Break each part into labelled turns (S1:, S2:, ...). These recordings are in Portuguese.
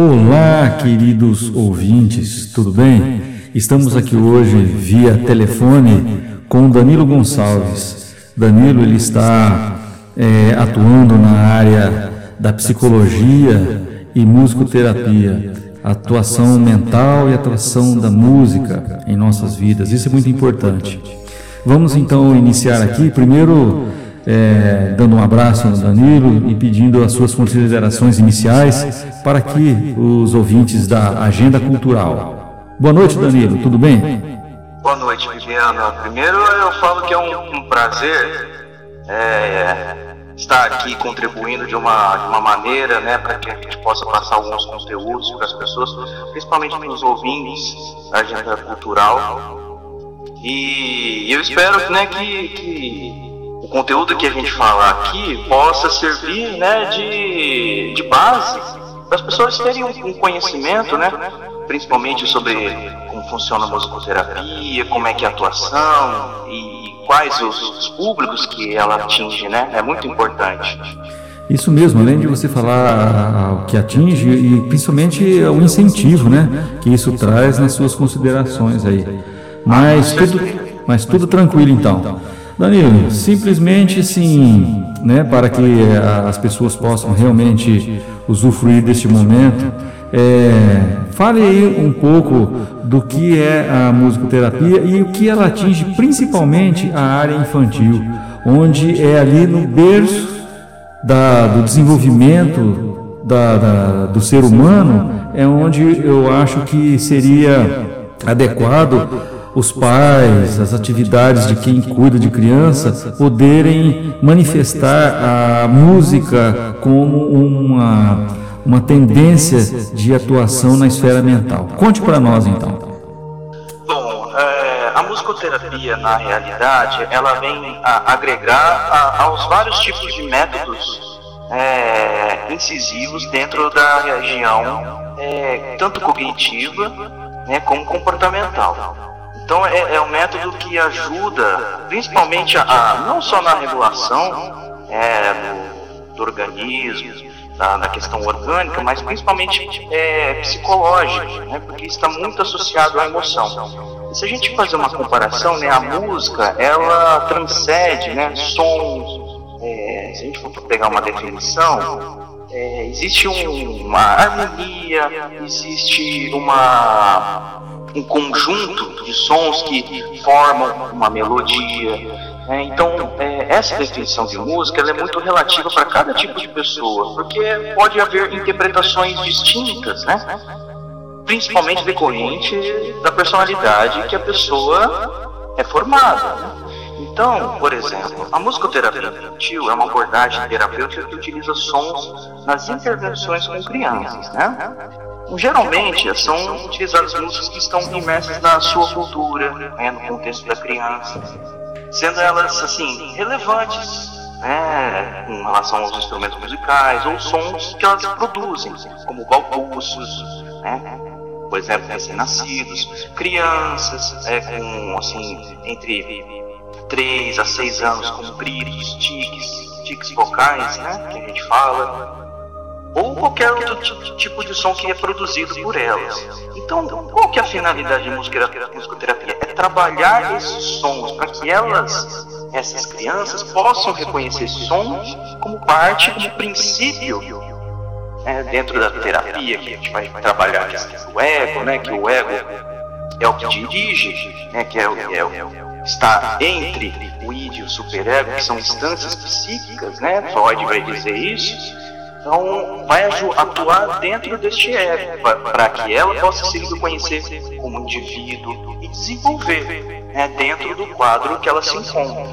S1: Olá, queridos ouvintes, tudo bem? Estamos aqui hoje via telefone com Danilo Gonçalves. Danilo ele está é, atuando na área da psicologia e musicoterapia, atuação mental e atuação da música em nossas vidas. Isso é muito importante. Vamos então iniciar aqui, primeiro é, dando um abraço no Danilo e pedindo as suas considerações iniciais para que os ouvintes da Agenda Cultural. Boa noite, Danilo, tudo bem?
S2: Boa noite, Viviana. Primeiro eu falo que é um, um prazer é, estar aqui contribuindo de uma, de uma maneira né, para que a gente possa passar alguns conteúdos para as pessoas, principalmente para os ouvintes da Agenda Cultural. E eu espero né, que, que o conteúdo que a gente falar aqui possa servir né, de, de base para as pessoas terem um, conhecimento, né, principalmente sobre como funciona a musicoterapia, como é que é a atuação e quais os públicos que ela atinge, né? É muito importante.
S1: Isso mesmo, além de você falar o que atinge e principalmente o incentivo, né, que isso traz nas suas considerações aí. Mas tudo, mas tudo tranquilo então. Danilo, simplesmente sim, né, para que as pessoas possam realmente usufruir deste momento, é, fale aí um pouco do que é a musicoterapia e o que ela atinge principalmente a área infantil, onde é ali no berço da, do desenvolvimento da, da, do ser humano, é onde eu acho que seria adequado os pais, as atividades de quem cuida de criança poderem manifestar a música como uma, uma tendência de atuação na esfera mental. Conte para nós então.
S2: Bom, é, a musicoterapia na realidade ela vem a agregar a, aos vários tipos de métodos é, incisivos dentro da região é, tanto cognitiva né, como comportamental. Então é, é um método que ajuda, principalmente a, a não só na regulação é, do, do organismo, da, questão orgânica, mas principalmente é, psicológica, né, porque está muito associado à emoção. E se a gente fazer uma comparação, né, a música ela transcende né, sons. É, se a gente for pegar uma definição, é, existe um, uma harmonia, existe uma um conjunto de sons que formam uma melodia. Né? Então, é, essa definição de música é muito relativa para cada tipo de pessoa, porque pode haver interpretações distintas, né? principalmente decorrente da personalidade que a pessoa é formada. Né? Então, por exemplo, a musicoterapia infantil é uma abordagem terapêutica que utiliza sons nas intervenções com crianças, né? Geralmente são utilizadas músicas que estão imersas na sua cultura, né, no contexto da criança, sendo elas assim relevantes né, com relação aos instrumentos musicais ou sons que elas produzem, como balbucios, né, por exemplo, recém-nascidos, crianças é, com assim entre 3 a 6 anos com gritos, tiques, tiques vocais, né, que a gente fala, ou qualquer outro tipo de som que é produzido por elas. Então, qual que é a finalidade de musicoterapia? É trabalhar esses sons para que elas, essas crianças, possam reconhecer sons como parte, como princípio é, dentro da terapia, que a gente vai trabalhar do ego, né, que o ego é o que dirige, né, que é o, é o, está entre o id e o superego, que são instâncias psíquicas, né, Freud vai dizer isso, então, vai atuar dentro deste ego, para que ela possa se reconhecer como indivíduo e desenvolver né, dentro do quadro que ela se encontra.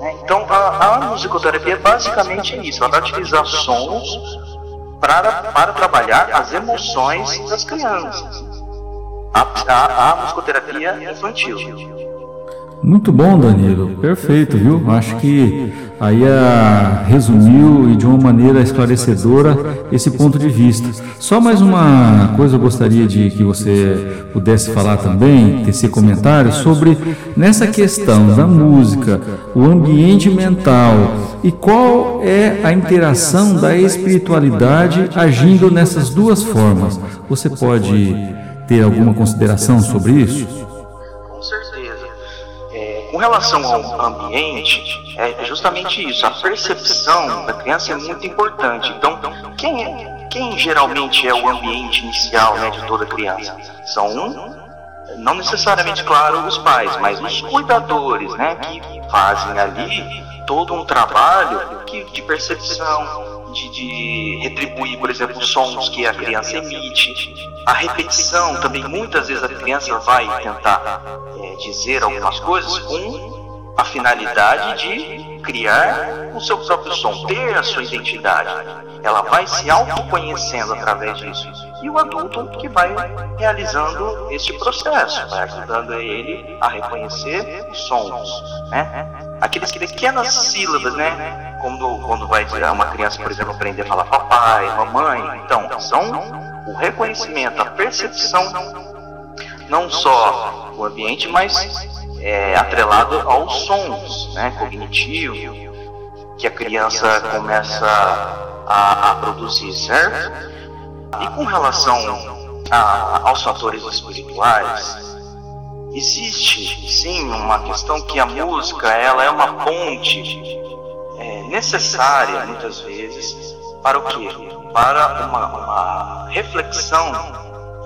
S2: Né. Então, a, a musicoterapia basicamente é isso: ela vai utilizar sons para, para trabalhar as emoções das crianças. A, a, a musicoterapia infantil.
S1: Muito bom, Danilo. Perfeito, viu? Acho que aí a, resumiu e de uma maneira esclarecedora esse ponto de vista. Só mais uma coisa eu gostaria de que você pudesse falar também, tecer comentários sobre nessa questão da música, o ambiente mental e qual é a interação da espiritualidade agindo nessas duas formas. Você pode ter alguma consideração sobre isso?
S2: Relação ao ambiente, é justamente isso. A percepção da criança é muito importante. Então, quem, é, quem geralmente é o ambiente inicial né, de toda criança? São não necessariamente, claro, os pais, mas os cuidadores, né, que fazem ali todo um trabalho que, de percepção, de, de retribuir, por exemplo, sons que a criança emite, a repetição também, muitas vezes a criança vai tentar é, dizer algumas coisas com a finalidade de criar o seu próprio som, ter a sua identidade. Ela vai se autoconhecendo através disso. E o adulto que vai realizando este processo, vai ajudando ele a reconhecer os sons. Né? Aqueles pequenas sílabas, né? Quando, quando vai uma criança, por exemplo, aprender a falar papai, mamãe. Então, são o reconhecimento, a percepção, não só o ambiente, mas é, atrelado aos sons né, cognitivos que a criança começa a, a produzir, certo? E com relação a, aos fatores espirituais, existe sim uma questão que a música ela é uma ponte é, necessária muitas vezes para o que? para uma, uma reflexão,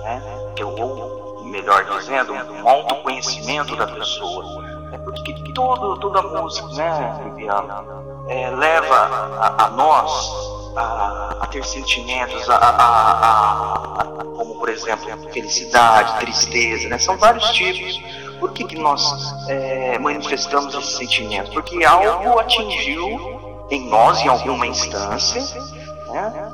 S2: né, ou melhor dizendo, um autoconhecimento da pessoa. É porque todo, toda música, né, é, leva a, a nós a, a, ter sentimentos, a, a, como por exemplo felicidade, tristeza, né? são vários tipos. Por que, que nós é, manifestamos esses sentimentos? Porque algo atingiu em nós, em alguma instância, né?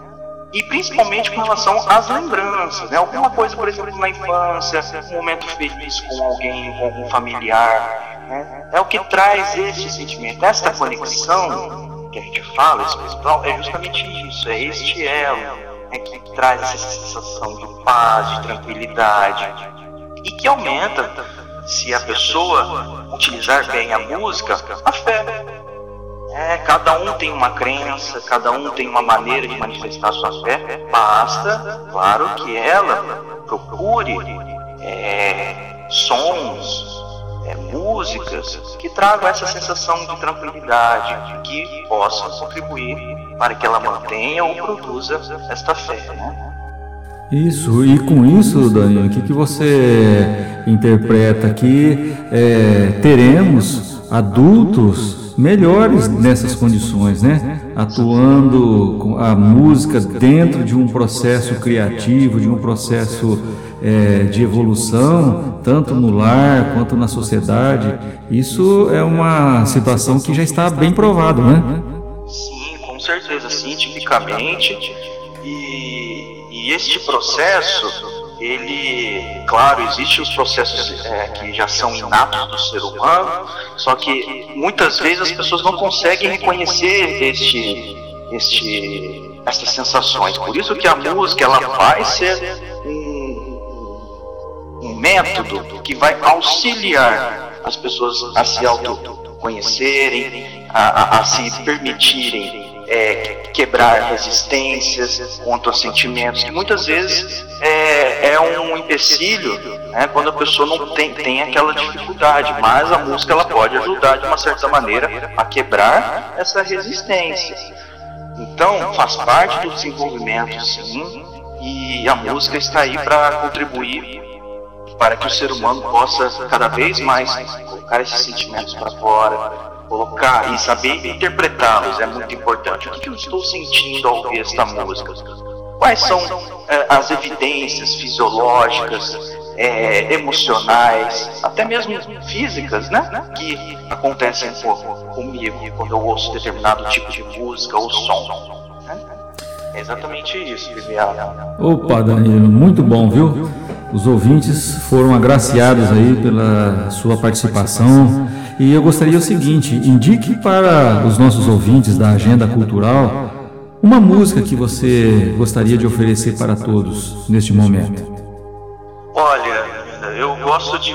S2: e principalmente com relação às lembranças, né? Alguma coisa, por exemplo, na infância, um momento feliz com alguém, com algum familiar, né? É o que traz este sentimento, esta conexão que a gente fala, espiritual, é justamente isso, é este elo é que traz essa sensação de paz, de tranquilidade e que aumenta, se a pessoa utilizar bem a música, a fé. É, cada um tem uma crença, cada um tem uma maneira de manifestar sua fé. Basta, claro, que ela procure é, sons, músicas que tragam essa sensação de tranquilidade, que possam contribuir para que ela mantenha ou produza esta fé. Né?
S1: Isso, e com isso, Daniel, o que, que você interpreta que é, teremos adultos melhores nessas condições, né? Atuando a música dentro de um processo criativo, de um processo é, de evolução, tanto no lar quanto na sociedade. Isso é uma situação que já está bem provado, né?
S2: Sim, com certeza, cientificamente. E, e este processo ele, claro, existem os processos é, que já são inatos do ser humano, só que muitas vezes as pessoas não conseguem reconhecer este, este, estas sensações. Por isso que a música ela vai ser método que vai auxiliar as pessoas a se autoconhecerem, a, a, a se permitirem é, quebrar resistências contra os sentimentos, que muitas vezes é, é um empecilho né, quando a pessoa não tem, tem aquela dificuldade, mas a música ela pode ajudar de uma certa maneira a quebrar essa resistência. Então, faz parte do desenvolvimento, sim, e a música está aí para contribuir para que o ser humano possa cada vez mais colocar esses sentimentos para fora, colocar e saber interpretá-los é muito importante. O que, eu estou sentindo ao ouvir esta música? Quais são é, as evidências fisiológicas, é, emocionais, até mesmo físicas, né? Que acontecem comigo quando eu ouço determinado tipo de música ou som. Né? É exatamente isso, Viviane.
S1: Opa, Danilo, muito bom, viu? Os ouvintes foram agraciados aí pela sua participação e eu gostaria o seguinte: indique para os nossos ouvintes da Agenda Cultural uma música que você gostaria de oferecer para todos neste momento.
S2: Olha, eu gosto de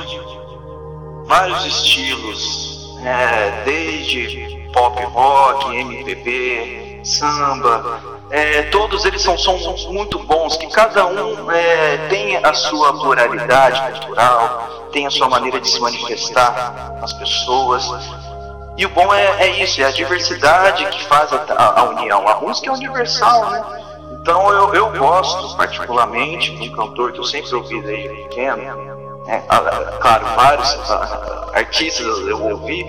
S2: vários estilos, né? desde pop rock, MPB, samba. É, todos eles são sons muito bons, que cada um é, tem a sua pluralidade cultural, tem a sua maneira de se manifestar as pessoas. E o bom é, é isso, é a diversidade que faz a, a, união. A música é universal, né? Então eu, eu gosto particularmente de um cantor que eu sempre ouvi desde pequeno. É, claro, vários artistas eu ouvi,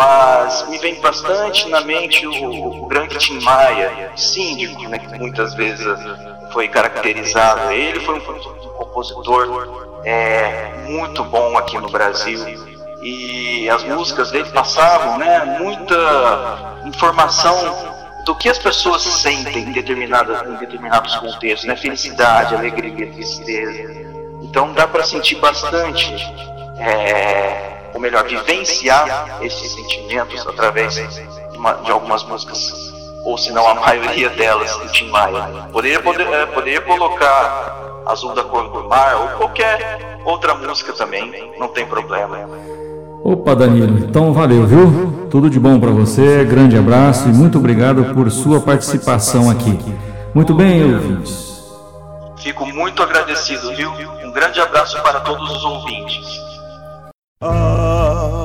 S2: mas me vem bastante na mente o, o grande Tim Maia, síndico, né, que muitas vezes foi caracterizado. Ele foi um, compositor é, muito bom aqui no Brasil e as músicas dele passavam né, muita informação do que as pessoas sentem em, determinadas, em determinados contextos, né, felicidade, alegria, tristeza. Então dá para sentir bastante. É, ou melhor, vivenciar esses sentimentos através de, uma, de algumas músicas, ou se não a maioria delas do Tim Maia. Poderia, poder, é, poderia colocar Azul da Cor do Mar ou qualquer outra música também, não tem problema.
S1: Opa, Danilo, então valeu, viu? Tudo de bom para você, grande abraço e muito obrigado por sua participação aqui. Muito bem, ouvintes.
S2: Fico muito agradecido, viu? Um grande abraço para todos os ouvintes.
S3: Ah,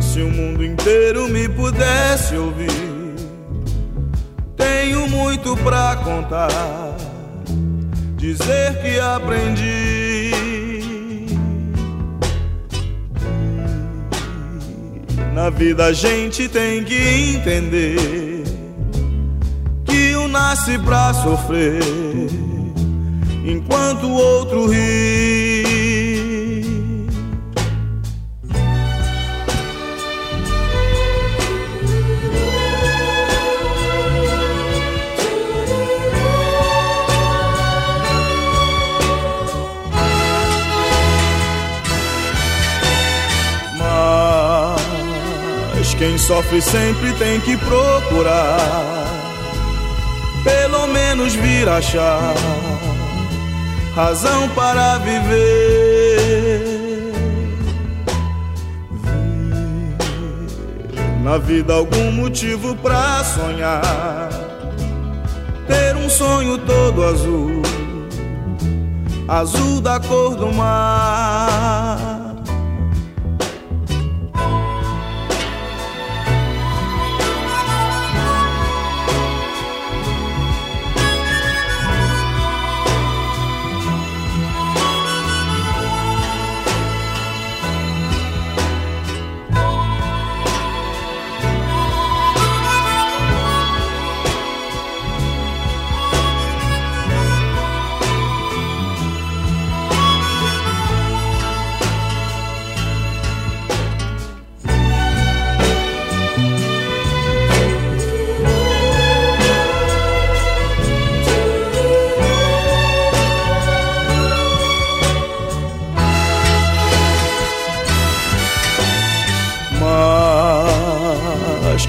S3: se o mundo inteiro me pudesse ouvir, tenho muito pra contar, dizer que aprendi. Na vida a gente tem que entender que um nasce pra sofrer, enquanto o outro ri. Sofre sempre tem que procurar, pelo menos vir achar razão para viver. na vida algum motivo pra sonhar, ter um sonho todo azul, azul da cor do mar